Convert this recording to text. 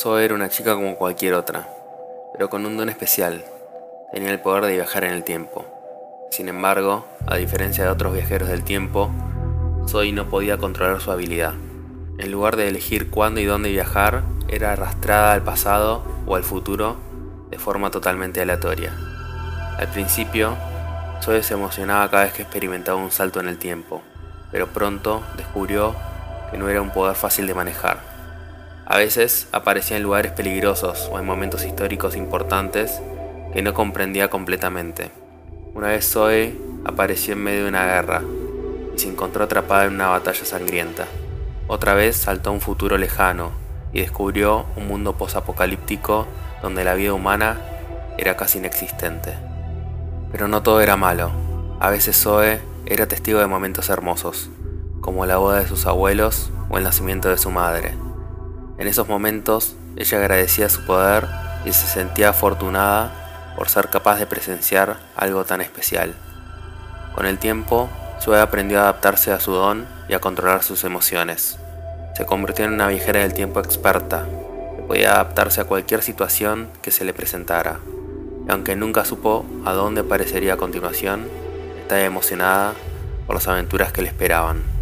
Zoe era una chica como cualquier otra, pero con un don especial. Tenía el poder de viajar en el tiempo. Sin embargo, a diferencia de otros viajeros del tiempo, Zoe no podía controlar su habilidad. En lugar de elegir cuándo y dónde viajar, era arrastrada al pasado o al futuro de forma totalmente aleatoria. Al principio, Zoe se emocionaba cada vez que experimentaba un salto en el tiempo, pero pronto descubrió que no era un poder fácil de manejar. A veces aparecía en lugares peligrosos o en momentos históricos importantes que no comprendía completamente. Una vez Zoe apareció en medio de una guerra y se encontró atrapada en una batalla sangrienta. Otra vez saltó a un futuro lejano y descubrió un mundo posapocalíptico donde la vida humana era casi inexistente. Pero no todo era malo. A veces Zoe era testigo de momentos hermosos, como la boda de sus abuelos o el nacimiento de su madre. En esos momentos, ella agradecía su poder y se sentía afortunada por ser capaz de presenciar algo tan especial. Con el tiempo, Zoe aprendió a adaptarse a su don y a controlar sus emociones. Se convirtió en una viajera del tiempo experta, que podía adaptarse a cualquier situación que se le presentara. Y aunque nunca supo a dónde aparecería a continuación, estaba emocionada por las aventuras que le esperaban.